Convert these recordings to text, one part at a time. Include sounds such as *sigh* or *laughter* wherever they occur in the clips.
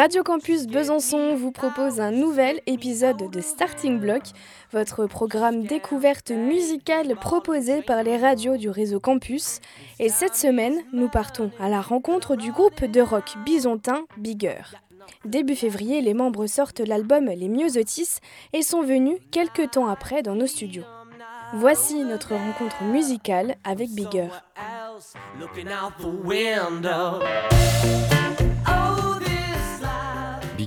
Radio Campus Besançon vous propose un nouvel épisode de Starting Block, votre programme découverte musicale proposé par les radios du réseau Campus. Et cette semaine, nous partons à la rencontre du groupe de rock bisontin Bigger. Début février, les membres sortent l'album Les Myosotis et sont venus quelques temps après dans nos studios. Voici notre rencontre musicale avec Bigger.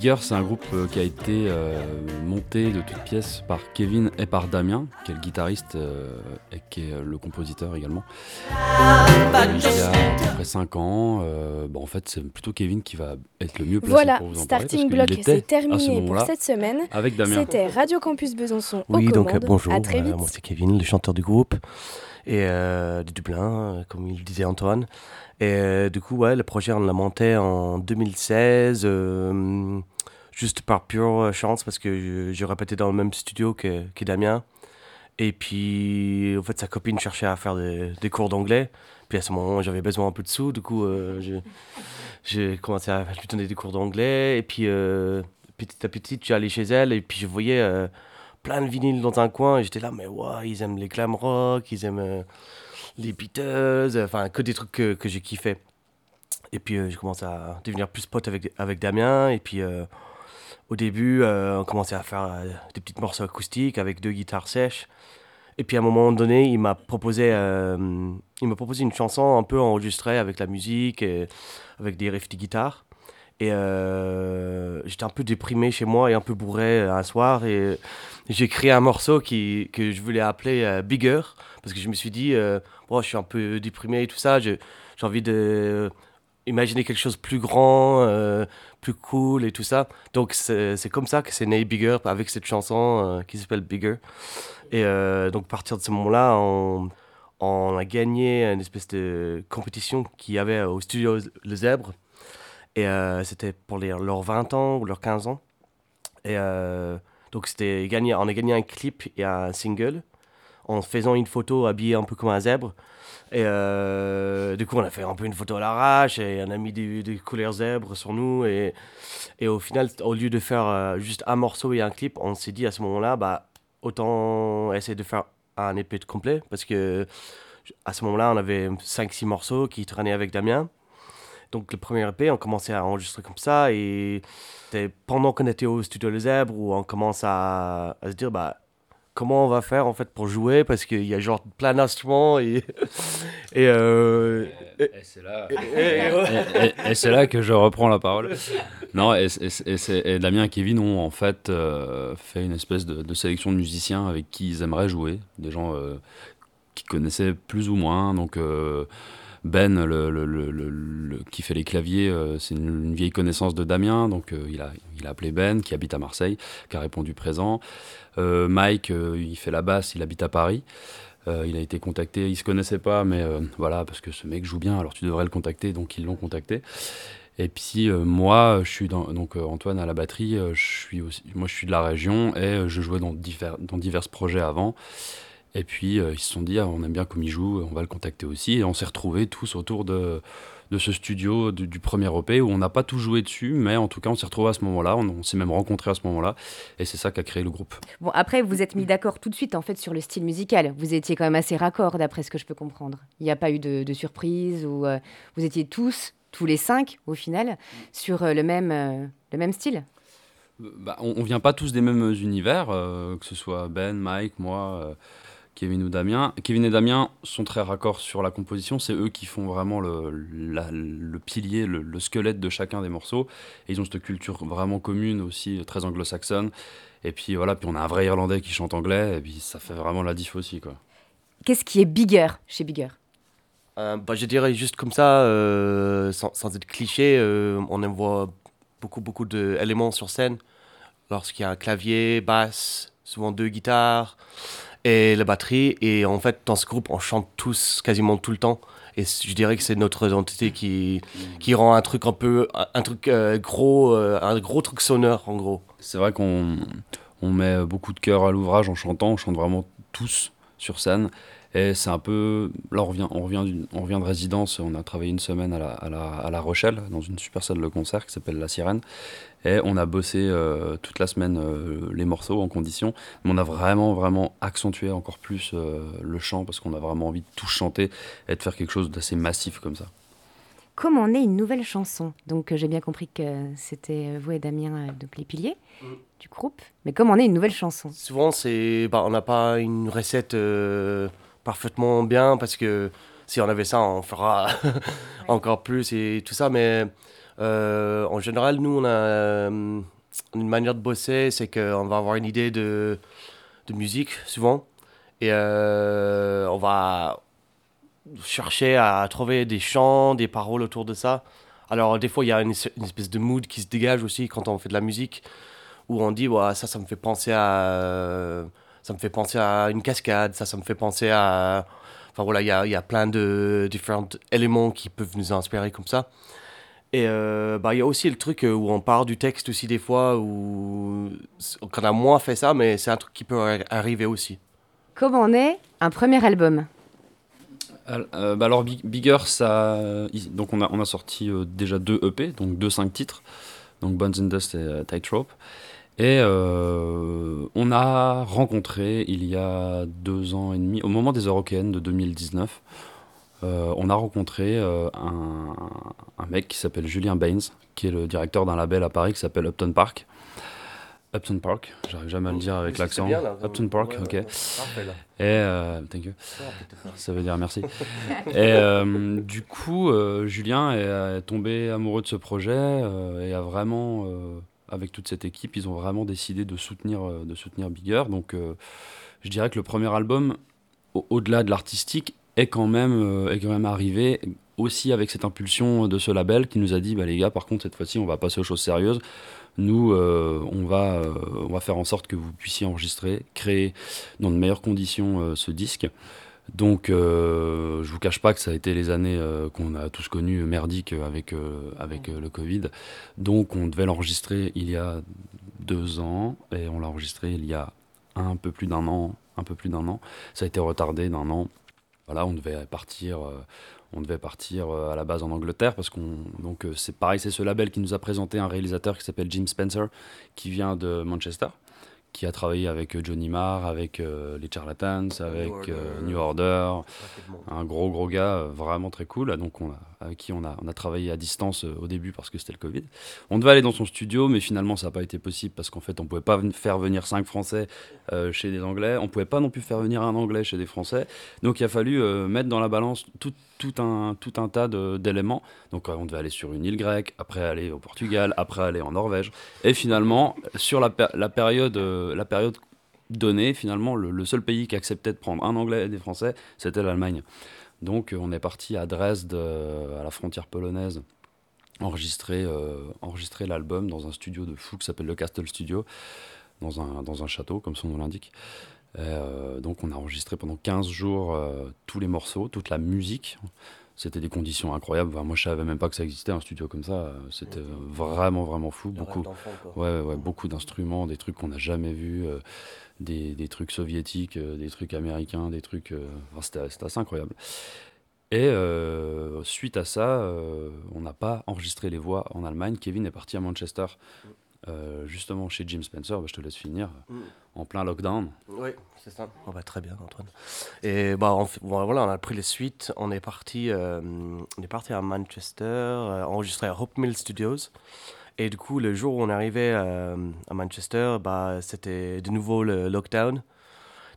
C'est un groupe euh, qui a été euh, monté de toutes pièces par Kevin et par Damien, qui est le guitariste euh, et qui est le compositeur également. il y a à peu près 5 ans. bon, en fait, c'est plutôt Kevin qui va être le mieux placé voilà, pour vous en Starting parler. Block, c'est terminé pour cette semaine. Avec Damien. C'était Radio Campus Besançon Oui, aux donc commandes. bonjour, À très vite. moi c'est Kevin, le chanteur du groupe et de Dublin, comme il disait Antoine. Et euh, du coup, ouais, le projet, on l'a monté en 2016, euh, juste par pure chance, parce que j'ai répété dans le même studio que, que, Damien. Et puis, en fait, sa copine cherchait à faire des, des cours d'anglais. Puis à ce moment, j'avais besoin un peu de sous, du coup, euh, j'ai commencé à lui donner des cours d'anglais. Et puis, euh, petit à petit, allé chez elle, et puis je voyais euh, plein de vinyles dans un coin, et j'étais là, mais ouais, ils aiment les glam rock, ils aiment les Beatles, enfin que des trucs que, que j'ai kiffé. Et puis euh, j'ai commencé à devenir plus pote avec, avec Damien. Et puis euh, au début, euh, on commençait à faire des petits morceaux acoustiques avec deux guitares sèches. Et puis à un moment donné, il m'a proposé, il m'a proposé une chanson un peu enregistrée avec la musique, et avec des riffs de guitare. Et j'étais un peu déprimé chez moi et un peu bourré un soir. Et j'ai créé un morceau qui, que je voulais appeler Bigger. Parce que je me suis dit, euh, oh, je suis un peu déprimé et tout ça. J'ai envie de imaginer quelque chose de plus grand, euh, plus cool et tout ça. Donc c'est comme ça que c'est né Bigger avec cette chanson euh, qui s'appelle Bigger. Et euh, donc à partir de ce moment-là, on, a gagné une espèce de compétition qu'il y avait au studio Le Zèbre. Et euh, c'était pour les, leurs 20 ans ou leurs 15 ans. Et donc gagné, on a gagné un clip et un single en faisant une photo habillée un peu comme un zèbre. Et euh, du coup, on a fait un peu une photo à l'arrache et on a mis des, couleurs zèbres sur nous. Et, et au final, au lieu de faire euh, juste un morceau et un clip, on s'est dit à ce moment-là, bah, autant essayer de faire un EP de complet. Parce que à ce moment-là, on avait 5-6 morceaux qui traînaient avec Damien. Donc le premier EP, on commençait à enregistrer comme ça. Et pendant qu'on était au studio Le Zèbre où on commence à, à se dire, bah, comment on va faire en fait pour jouer parce qu'il y a genre plein d'instruments et *laughs* et, euh, et, et c'est là. et, c'est là que je reprends la parole. Non et, et Damien et Kevin ont en fait euh, fait une espèce de, de, sélection de musiciens avec qui ils aimeraient jouer. Des gens euh, qui connaissaient plus ou moins. Donc euh, ben, qui fait les claviers, euh, c'est une, vieille connaissance de Damien, donc euh, il, a, appelé Ben, qui habite à Marseille, qui a répondu présent. Euh, Mike, il fait la basse, il habite à Paris. il a été contacté, il se connaissait pas, mais voilà, parce que ce mec joue bien, alors tu devrais le contacter, donc ils l'ont contacté. Et puis moi, je suis donc Antoine à la batterie, je suis aussi, moi je suis de la région et je jouais dans divers projets avant. Et puis euh, ils se sont dit, ah, on aime bien comme il joue, on va le contacter aussi. Et on s'est retrouvés tous autour de, de ce studio du, du premier EP où on n'a pas tout joué dessus, mais en tout cas on s'est retrouvés à ce moment-là, on, on s'est même rencontrés à ce moment-là. Et c'est ça qui a créé le groupe. Bon, après, vous êtes mis d'accord tout de suite en fait sur le style musical. Vous étiez quand même assez raccord d'après ce que je peux comprendre. Il n'y a pas eu de, de surprise ou euh, vous étiez tous, tous les cinq au final, sur euh, le, même, euh, le même style? Bah, on, on vient pas tous des mêmes univers, que ce soit Ben, Mike, moi. Kevin ou Damien. Kevin et Damien sont très raccords sur la composition. C'est eux qui font vraiment le, la, le pilier, le, le, squelette de chacun des morceaux. Et ils ont cette culture vraiment commune aussi, très anglo-saxonne. Et puis voilà, puis on a un vrai Irlandais qui chante anglais. Et puis ça fait vraiment la diff aussi. quoi. Qu'est-ce qui est bigger chez Bigger? Euh, bah, Je dirais juste comme ça, euh, sans, sans, être cliché, euh, on voit beaucoup, beaucoup d'éléments sur scène. Lorsqu'il y a un clavier, basse, souvent deux guitares et la batterie. Et en fait, dans ce groupe, on chante tous quasiment tout le temps. Et je dirais que c'est notre identité qui, qui rend un truc un peu, un truc euh, gros, euh, un gros truc sonore en gros. C'est vrai qu'on on met beaucoup de cœur à l'ouvrage en chantant, on chante vraiment tous sur scène. Et c'est un peu. Là, on revient, on, revient on revient de résidence. On a travaillé une semaine à la, à la, à la Rochelle, dans une super salle de concert qui s'appelle La Sirène. Et on a bossé euh, toute la semaine euh, les morceaux en condition. Mais on a vraiment, vraiment accentué encore plus euh, le chant parce qu'on a vraiment envie de tout chanter et de faire quelque chose d'assez massif comme ça. Comment naît une nouvelle chanson Donc j'ai bien compris que c'était vous et Damien, donc les piliers mm. du groupe. Mais comment naît une nouvelle chanson Souvent, c'est, bah, on n'a pas une recette parfaitement bien parce que si on avait ça, on fera *laughs* encore plus et tout ça. Mais euh, en général, nous, on a euh, une manière de bosser, c'est qu'on va avoir une idée de, de musique souvent et euh, on va chercher à trouver des chants, des paroles autour de ça. Alors des fois, il y a une, espèce de mood qui se dégage aussi quand on fait de la musique où on dit ouais, ça, ça me fait penser à ça me fait penser à une cascade, ça, ça me fait penser à... Enfin voilà, il y a, y a, plein de différents éléments qui peuvent nous inspirer comme ça. Et euh, bah, il y a aussi le truc où on part du texte aussi des fois, où on a moins fait ça, mais c'est un truc qui peut arriver aussi. Comment on est un premier album? Euh, bah alors Bigger, ça, donc on a, on a sorti euh, déjà deux EP, donc deux cinq titres, donc Bones and Dust et Tightrope. Et euh, on a rencontré il y a deux ans et demi, au moment des Européennes de 2019, euh, on a rencontré euh, un, un, mec qui s'appelle Julien Baines, qui est le directeur d'un label à Paris qui s'appelle Upton Park. Upton Park, j'arrive jamais à le dire avec l'accent. Upton Park, ok. Et thank you. Ça veut dire merci. *laughs* et du coup, Julien est, est, tombé amoureux de ce projet et a vraiment avec toute cette équipe, ils ont vraiment décidé de soutenir, euh, de soutenir Bigger. Donc, euh, je dirais que le premier album, au-delà de l'artistique, est quand même euh, est quand même arrivé aussi avec cette impulsion de ce label qui nous a dit bah les gars par contre cette fois-ci on va passer aux choses sérieuses nous on va on va faire en sorte que vous puissiez enregistrer créer dans de meilleures conditions ce disque donc, euh, je vous cache pas que ça a été les années euh, qu'on a tous connues merdiques avec, euh, avec le Covid. Donc, on devait l'enregistrer il y a deux ans et on l'a enregistré il y a un peu plus d'un an. Un peu plus d'un an. Ça a été retardé d'un an. Voilà, on devait partir. on devait partir à la base en Angleterre parce qu'on donc c'est pareil c'est ce label qui nous a présenté un réalisateur qui s'appelle Jim Spencer qui vient de Manchester qui a travaillé avec euh, Johnny Marr, avec euh, les Charlatans, avec New Order, euh, un gros gros gars vraiment très cool, donc on avec qui on a, travaillé à distance au début parce que c'était le Covid. On devait aller dans son studio, mais finalement ça n'a pas été possible parce qu'en fait on pouvait pas faire venir cinq Français chez des Anglais, on pouvait pas non plus faire venir un Anglais chez des Français, donc il a fallu mettre dans la balance tout, un, tas d'éléments. Donc on devait aller sur une île grecque, après aller au Portugal, après aller en Norvège, et finalement sur la, période la période donnée, finalement, le, seul pays qui acceptait de prendre un Anglais et des Français, c'était l'Allemagne. Donc on est parti à Dresde, euh, à la frontière polonaise, enregistrer, euh, enregistrer l'album dans un studio de fou qui s'appelle le Castle Studio, dans un, dans un château, comme son nom l'indique. Euh, donc on a enregistré pendant 15 jours tous les morceaux, toute la musique. C'était des conditions incroyables. moi, je savais même pas que ça existait un studio comme ça. C'était vraiment, vraiment fou. Beaucoup, ouais, ouais, beaucoup d'instruments, des trucs qu'on n'a jamais vus, euh, des, des, trucs soviétiques, euh, des trucs américains, des trucs. Euh, c'était assez incroyable. Et suite à ça, on n'a pas enregistré les voix en Allemagne. Kevin est parti à Manchester. Mm. Euh, justement chez Jim Spencer, bah, je te laisse finir, mm. en plein lockdown. Oui, c'est ça. Oh, bah, très bien, Antoine. Et bah, on, voilà, on a pris les suites, on est parti, euh, on est parti à Manchester, euh, enregistré à Hope Mill Studios. Et du coup, le jour où on est arrivé à Manchester, bah, c'était de nouveau le lockdown.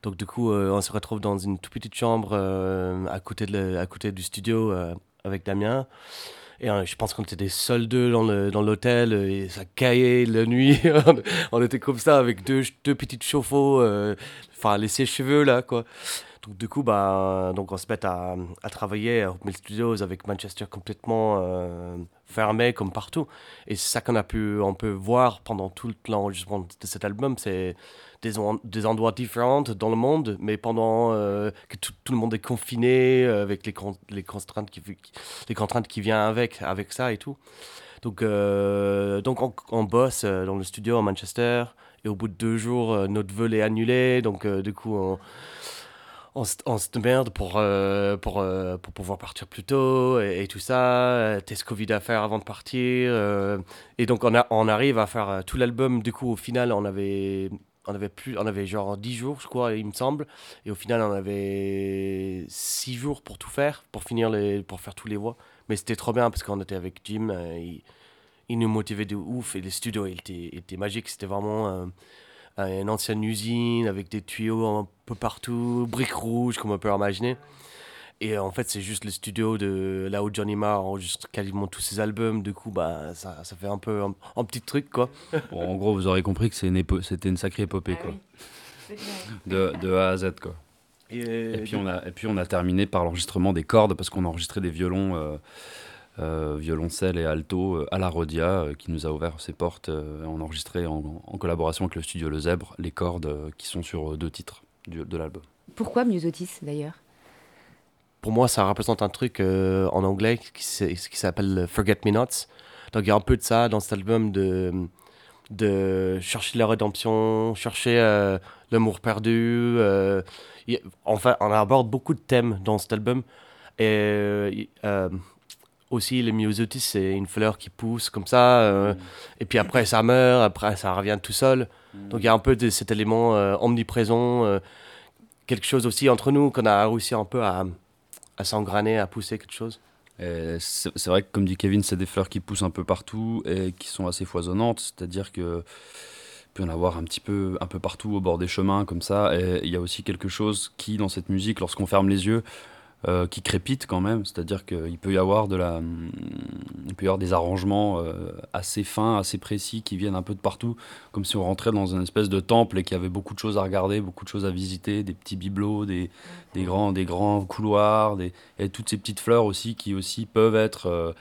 Donc du coup, on se retrouve dans une toute petite chambre à, côté de à côté du studio avec Damien. Et euh, je pense qu'on était des seuls deux dans l'hôtel euh, et ça caillait la nuit. *laughs* on était comme ça avec deux, deux petites chauffe-eau, euh, enfin les sèche-cheveux là quoi. Donc du coup, bah, donc on se met à, travailler à Mill Studios avec Manchester complètement fermé comme partout. Et c'est ça qu'on a pu, on peut voir pendant tout l'enregistrement de cet album, c'est des, des, endroits différents dans le monde, mais pendant euh, que tout, le monde est confiné, euh, avec les, contraintes qui, viennent avec, avec ça et tout. Donc, euh, donc on, bosse dans le studio à Manchester, et au bout de deux jours, notre vol est annulé, donc du coup, on on, se merde pour, euh, pour, euh, pour pouvoir partir plus tôt et, tout ça, euh, test Covid à faire avant de partir. et donc on, a, on arrive à faire tout l'album. Du coup, au final, on avait, on avait, plus, on avait genre 10 jours, je crois, il me semble. Et au final, on avait 6 jours pour tout faire, pour, finir les, pour faire tous les voix. Mais c'était trop bien parce qu'on était avec Jim. il, il, nous motivait de ouf et était, il était magique. C'était vraiment une ancienne usine avec des tuyaux un peu partout, briques rouges, comme on peut imaginer. Et en fait, c'est juste le studio de là où Johnny Marr enregistre quasiment tous ses albums. Du coup, bah, ça, ça fait un peu un, petit truc, quoi. *laughs* en gros, vous aurez compris que c'était une, sacrée épopée, ah quoi. De, de, A à Z, quoi. Et, puis on a, et puis on a terminé par l'enregistrement des cordes, parce qu'on a enregistré des violons. Euh, euh, violoncelle et alto euh, à la Rodia, euh, qui nous a ouvert ses portes. on a enregistré en, collaboration avec le studio Le Zèbre les cordes qui sont sur deux titres de l'album. Pourquoi Musotis d'ailleurs? Pour moi, ça représente un truc en anglais qui, qui s'appelle Forget Me Nots. Donc il y a un peu de ça dans cet album de, de chercher la rédemption, chercher l'amour perdu. enfin, on aborde beaucoup de thèmes dans cet album. Et aussi les myosotis c'est une fleur qui pousse comme ça euh, mm. et puis après ça meurt après ça revient tout seul mm. donc il y a un peu de cet élément euh, omniprésent euh, quelque chose aussi entre nous qu'on a réussi un peu à, à s'engraner à pousser quelque chose c'est vrai que comme dit Kevin c'est des fleurs qui poussent un peu partout et qui sont assez foisonnantes c'est à dire que peut en avoir un petit peu un peu partout au bord des chemins comme ça et il y a aussi quelque chose qui dans cette musique lorsqu'on ferme les yeux euh, qui crépite quand même, c'est-à-dire qu'il peut y avoir de la, il peut y avoir des arrangements euh, assez fins, assez précis qui viennent un peu de partout, comme si on rentrait dans une espèce de temple et qu'il y avait beaucoup de choses à regarder, beaucoup de choses à visiter, des petits bibelots, des, des grands, des grands couloirs, des, et toutes ces petites fleurs aussi qui aussi peuvent être euh,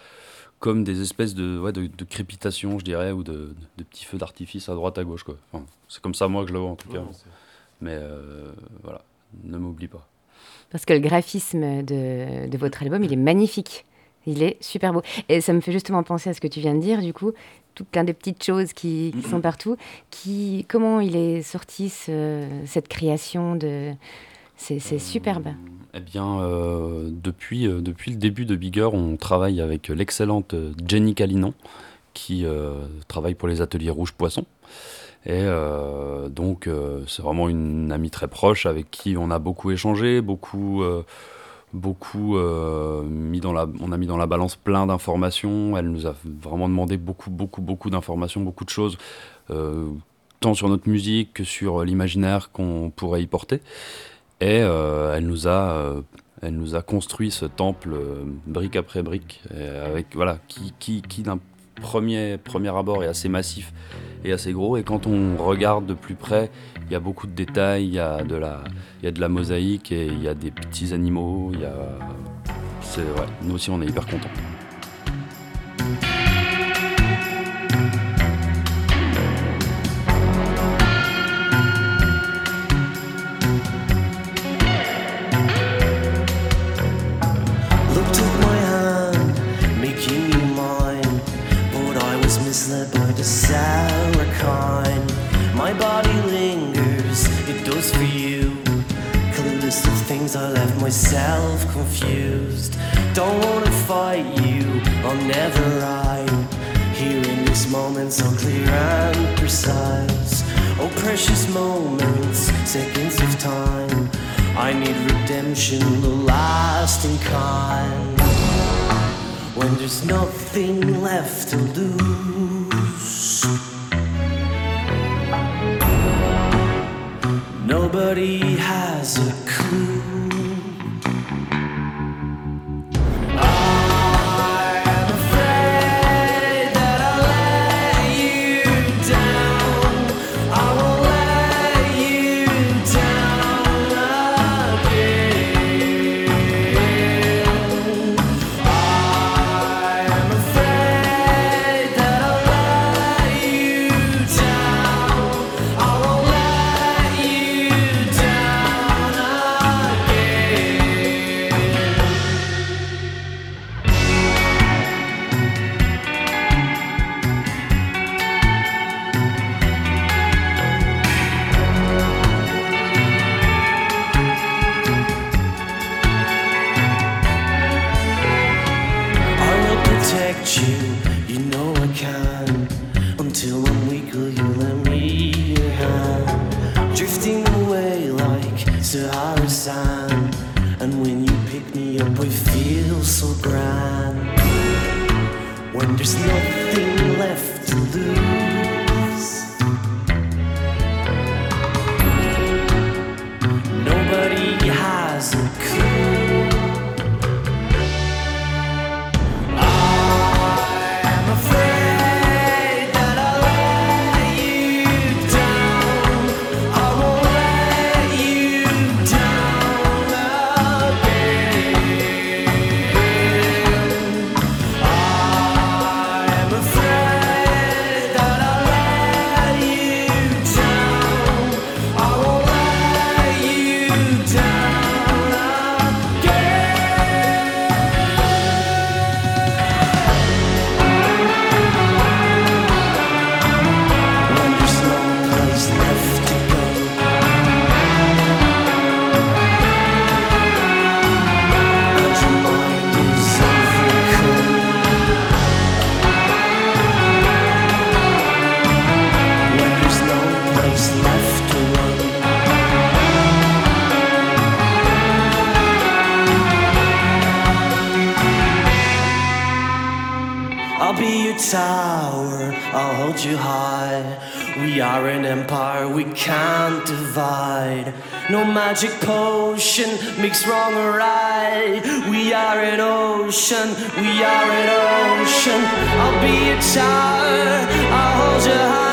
comme des espèces de, ouais, de, crépitation, je dirais, ou de, de petits feux d'artifice à droite à gauche. Quoi. c'est comme ça moi que je le vois en tout cas. Mais voilà, ne m'oublie pas parce que le graphisme de, de, votre album, il est magnifique. Il est super beau. Et ça me fait justement penser à ce que tu viens de dire, du coup, tout plein de petites choses qui, sont partout. Qui, comment il est sorti cette création de... C'est superbe. Eh bien, euh, depuis, euh, depuis le début de Bigger, on travaille avec l'excellente Jenny Calinon, qui euh, travaille pour les ateliers Rouge Poisson. Et euh, donc, euh, c'est vraiment une amie très proche avec qui on a beaucoup échangé, beaucoup, euh, beaucoup mis dans la, on a mis dans la balance plein d'informations. Elle nous a vraiment demandé beaucoup, beaucoup, beaucoup d'informations, beaucoup de choses, tant sur notre musique que sur l'imaginaire qu'on pourrait y porter. Et elle nous a elle nous a construit ce temple brique après brique, avec voilà, qui, qui, qui premier, premier abord est assez massif et assez gros. Et quand on regarde de plus près, il y a beaucoup de détails, il y a de la, mosaïque et il y a des petits animaux. C'est, nous aussi on est hyper contents. Never ride. Here in this moment, so clear and precise. Oh, precious moments, seconds of time. I need redemption, the lasting kind. When there's nothing left to lose. you, you know I can. Until I'm weak, will you lend me your hand? Drifting away like Sahara sand. And when you pick me up, we feel so grand. When there's nothing. Makes wrong or right. We are an ocean, we are an ocean. I'll be a tower, I'll hold you high.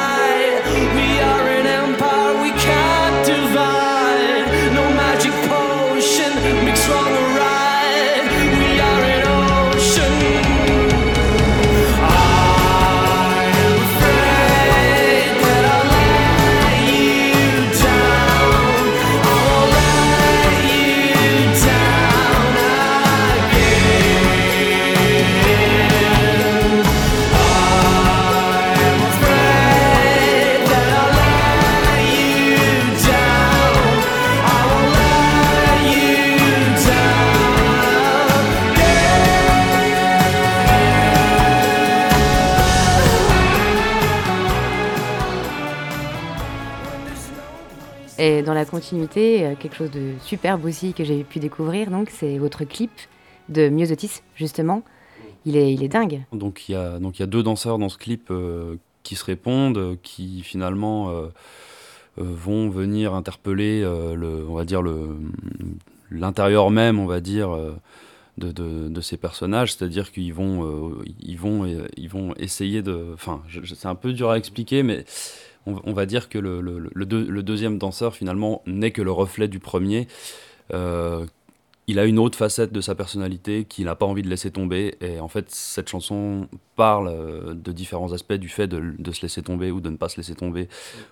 Et dans la continuité, euh, quelque chose de superbe aussi que j'ai pu découvrir, donc c'est votre clip de Myosotis, justement. Il est, il est dingue. Donc il y a y a deux danseurs dans ce clip euh, qui se répondent, euh, qui finalement vont venir interpeller le, on va dire l'intérieur même, on va dire. de, de, de ces personnages, c'est-à-dire qu'ils vont, ils vont, ils vont essayer de, enfin, c'est un peu dur à expliquer, mais on, on va dire que le, le, le deux- le deuxième danseur finalement n'est que le reflet du premier. Euh, il a une autre facette de sa personnalité qu'il n'a pas envie de laisser tomber. Et en fait, cette chanson parle euh, de différents aspects du fait de, de se laisser tomber ou de ne pas se laisser tomber,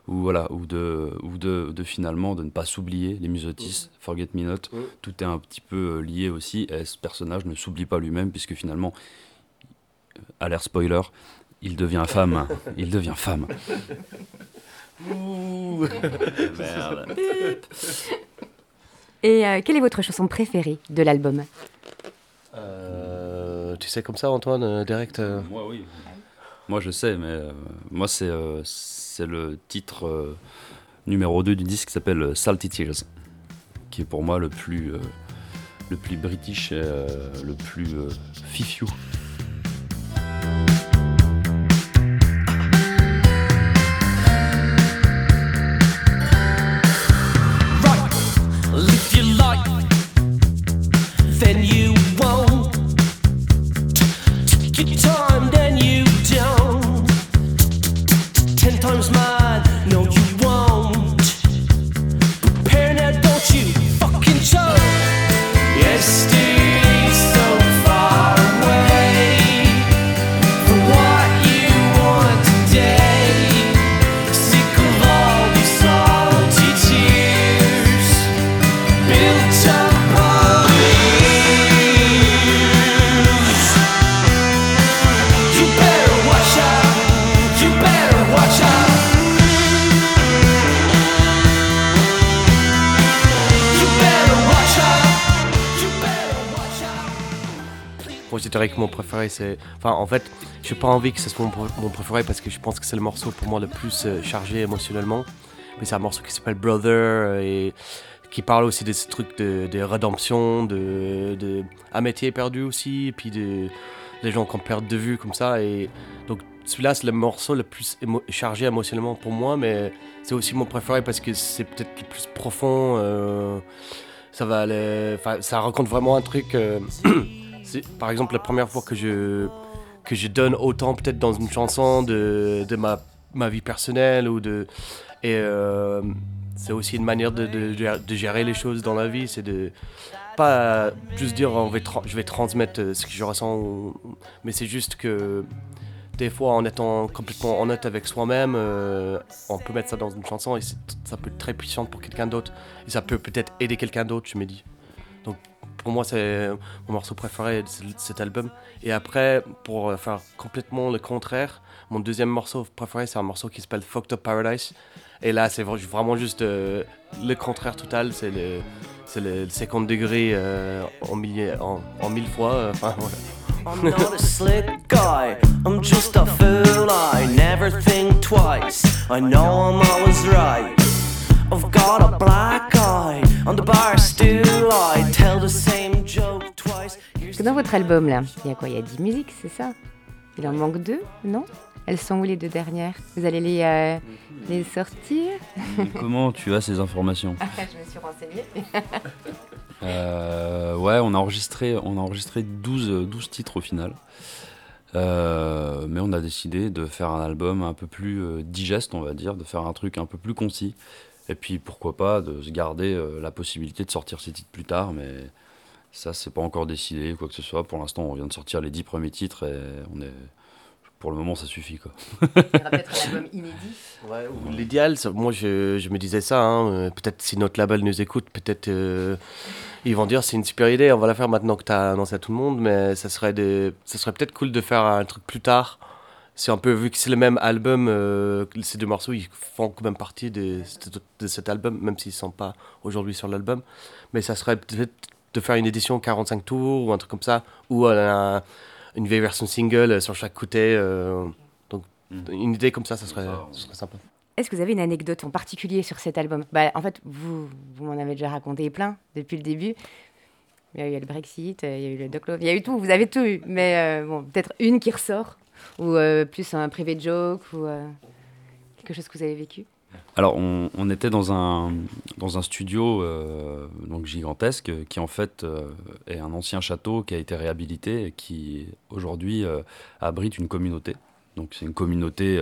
ou voilà, ou de, ou de, de finalement de ne pas s'oublier. Les musotis, Forget Me Not, tout est un petit peu euh, lié aussi. Et ce personnage ne s'oublie pas lui-même puisque finalement, à l'air spoiler, il devient femme. il devient femme. *laughs* Merde. Et euh, quelle est votre chanson préférée de l'album? Euh, tu sais comme ça, Antoine, euh, direct euh, Moi, oui. Moi, je sais, mais euh, moi, c'est euh, c'est le titre euh, numéro 2 du disque qui s'appelle Salty Tears, qui est pour moi le plus, euh, le plus british, et, euh, le plus euh, fifiou. Ten times mad, no, you dirais que mon préféré, c'est. Enfin, en fait, j'ai pas envie que ce soit mon, préféré parce que je pense que c'est le morceau pour moi le plus euh, chargé émotionnellement. Mais c'est un morceau qui s'appelle Brother et qui parle aussi de ce truc de, de rédemption, de, de amitié perdue aussi, et puis de, des gens qu'on perd de vue comme ça. Et donc, celui-là, c'est le morceau le plus chargé émotionnellement pour moi, mais c'est aussi mon préféré parce que c'est peut-être le plus profond. Euh, ça va ça raconte vraiment un truc. Euh, *clears throat* par exemple, la première fois que je, que je donne autant, peut-être dans une chanson, de, de ma, ma vie personnelle ou de. Et euh, c'est aussi une manière de, de, gérer les choses dans la vie, c'est de pas juste dire on va je vais transmettre ce que je ressens, mais c'est juste que des fois, en étant complètement honnête avec soi-même, euh, on peut mettre ça dans une chanson et ça peut être très puissant pour quelqu'un d'autre. Et ça peut peut-être aider quelqu'un d'autre, je me dis. Pour moi, c'est mon morceau préféré de cet album. Et après, pour faire complètement le contraire, mon deuxième morceau préféré, c'est un morceau qui s'appelle Fucked Up Paradise. Et là, c'est vraiment juste euh, le contraire total. C'est le, le, second degré euh, en, en, en, mille fois. Enfin. I'm not a slick guy, I'm just a fool. I never think twice, I know I'm always right. I've got a black eye on the bar stool. I tell the same joke twice. Dans votre album là, il y a quoi? Il y a 10 musiques, c'est ça? Il en manque deux, non? Elles sont où les deux dernières? Vous allez les, euh, les sortir? Comment tu as ces informations? *laughs* Je me suis renseignée. *laughs* Euh, ouais, on a enregistré, on a enregistré 12, 12 titres au final. Euh, mais on a décidé de faire un album un peu plus digeste, on va dire, de faire un truc un peu plus concis. Et puis pourquoi pas de se garder la possibilité de sortir ces titres plus tard, mais ça c'est pas encore décidé, quoi que ce soit. Pour l'instant, on vient de sortir les 10 premiers titres et on est, pour le moment, ça suffit. Quoi. Il y aura peut-être un album inédit. *laughs* Ouais, L'idéal, moi je, je, me disais ça, hein, peut-être si notre label nous écoute, peut-être ils vont dire c'est une super idée, on va la faire maintenant que tu as annoncé à tout le monde, mais ça serait, de, ça serait peut-être cool de faire un truc plus tard. C'est un peu, vu que c'est le même album, euh, ces deux morceaux, ils font quand même partie de, de cet album, même s'ils ne sont pas aujourd'hui sur l'album. Mais ça serait peut-être de faire une édition 45 tours ou un truc comme ça, ou une vieille version single sur chaque côté. Euh, donc, hmm. une idée comme ça, ça serait, ça serait sympa. Est-ce que vous avez une anecdote en particulier sur cet album? Bah, En fait, vous, vous m'en avez déjà raconté plein depuis le début. Il y a eu le Brexit, il y a eu le Doc il y a eu tout, vous avez tout eu. Mais euh, bon, peut-être une qui ressort, ou euh, plus un privé joke, ou euh, quelque chose que vous avez vécu? Alors, on, était dans un, dans un studio donc gigantesque qui, en fait, est un ancien château qui a été réhabilité et qui, aujourd'hui, abrite une communauté. Donc, c'est une communauté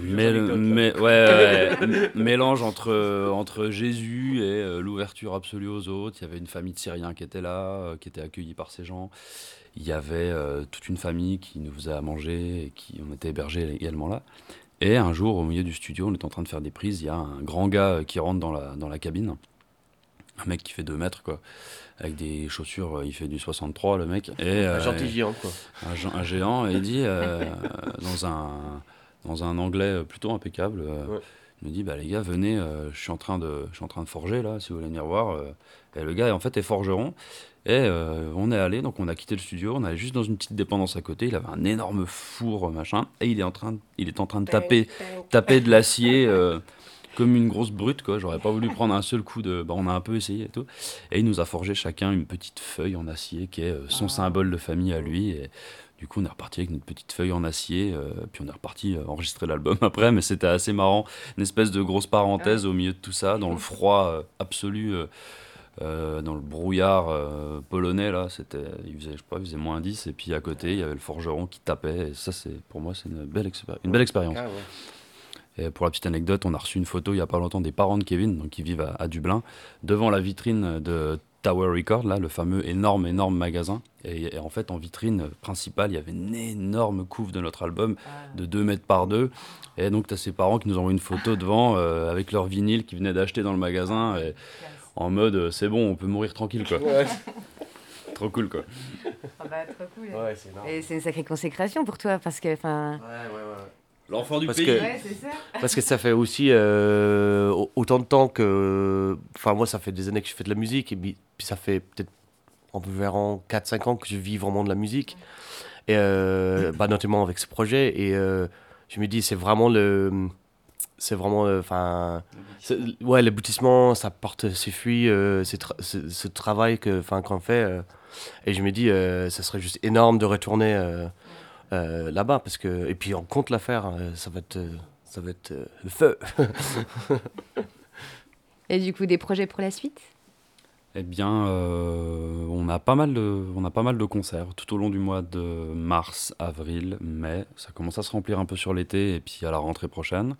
mais, ouais, *laughs* mélange entre, entre Jésus et euh, l'ouverture absolue aux autres. Il y avait une famille de Syriens qui était là, euh, qui était accueillie par ces gens. Il y avait euh, toute une famille qui nous faisait à manger et qui on était hébergés également là. Et un jour, au milieu du studio, on est en train de faire des prises. Il y a un grand gars qui rentre dans la, dans la cabine. Un mec qui fait 2 mètres, quoi. Avec des chaussures, il fait du 63, le mec. Et, un gentil géant, quoi. Un, un, géant, et il dit, *laughs* dans un dans un anglais euh, plutôt impeccable. Euh, il me dit bah les gars venez euh, je suis en train de je suis en train de forger là si vous voulez venir voir et le gars en fait est forgeron. Et on est allé donc on a quitté le studio on allait juste dans une petite dépendance à côté. Il avait un énorme four machin. Et il est en train de, il est en train de taper taper de l'acier comme une grosse brute quoi. J'aurais pas voulu prendre un seul coup de bah, on a un peu essayé et tout. Et il nous a forgé chacun une petite feuille en acier qui est son ah. symbole de famille à lui. Et du coup, on est reparti avec notre petite feuille en acier, euh, puis on est reparti euh, enregistrer l'album *laughs* après, mais c'était assez marrant, une espèce de grosse parenthèse au milieu de tout ça, dans le froid euh, absolu, dans le brouillard polonais là, c'était, il faisait, je sais pas, il faisait moins 10, et puis à côté, il y avait le forgeron qui tapait, et ça, c'est, pour moi, c'est une belle, une belle expérience. Ah et pour la petite anecdote, on a reçu une photo il n'y a pas longtemps des parents de Kevin, donc qui vivent à, à Dublin, devant la vitrine de Tower Record, là, le fameux énorme, énorme magasin. Et, en fait, en vitrine principale, il y avait une énorme couve de notre album ah. de 2 mètres par 2. Et donc, tu as ses parents qui nous envoient une photo devant euh, avec leur vinyle qu'ils venaient d'acheter dans le magasin. Et, en mode, euh, c'est bon, on peut mourir tranquille, quoi. *laughs* trop cool, quoi. Ah bah, trop cool. et c'est une sacrée consécration pour toi, parce que, enfin... Ouais, ouais, ouais. L'enfant du parce pays. Que, ça. *laughs* Parce que ça fait aussi euh, autant de temps que. Enfin, moi, ça fait des années que je fais de la musique, et puis, ça fait peut-être environ 4-5 ans que je vis vraiment de la musique, et bah, notamment avec ce projet. Et je me dis, c'est vraiment le c'est vraiment enfin ouais l'aboutissement ça porte ses fruits c'est ce travail que enfin qu'on fait et je me dis ça serait juste énorme de retourner là-bas parce que et puis on compte la faire ça va être ça va être le feu *laughs* et du coup des projets pour la suite? Eh bien, euh, on, a pas mal de, on a pas mal de concerts tout au long du mois de mars, avril, mai. Ça commence à se remplir un peu sur l'été et puis à la rentrée prochaine.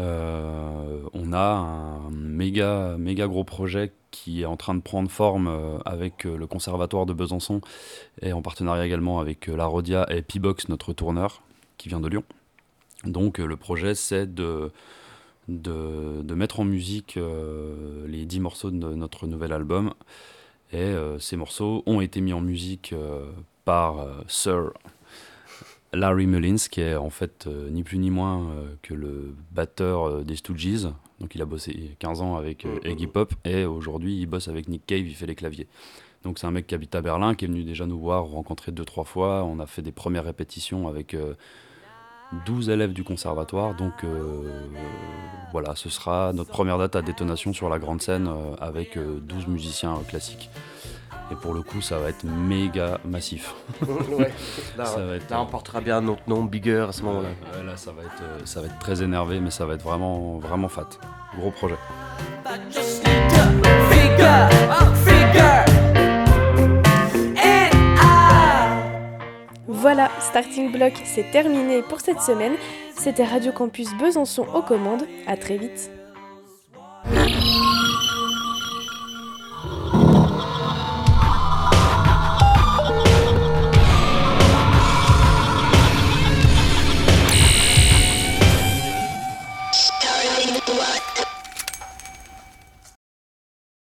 Euh, on a un méga, méga gros projet qui est en train de prendre forme euh, avec le Conservatoire de Besançon et en partenariat également avec la Rodia et P-Box, notre tourneur, qui vient de Lyon. Donc le projet, c'est de de, mettre en musique euh, les 10 morceaux de notre nouvel album. Et euh, ces morceaux ont été mis en musique euh, par Sir Larry Mullins, qui est en fait ni plus ni moins que le batteur des Stooges. Donc il a bossé 15 ans avec Iggy Pop et aujourd'hui il bosse avec Nick Cave, il fait les claviers. Donc c'est un mec qui habite à Berlin, qui est venu déjà nous voir, rencontrer deux, trois fois. On a fait des premières répétitions avec 12 élèves du conservatoire. Donc euh, voilà, ce sera notre première date à détonation sur la grande scène euh, avec 12 euh, musiciens classiques. Et pour le coup, ça va être méga massif. *laughs* ouais. là, on portera bien notre nom, Bigger, à ce moment-là. là, ça va, être, ça va être très énervé, mais ça va être vraiment, vraiment fat. Gros projet. Voilà, Starting Block, c'est terminé pour cette semaine. C'était Radio Campus Besançon aux commandes. À très vite.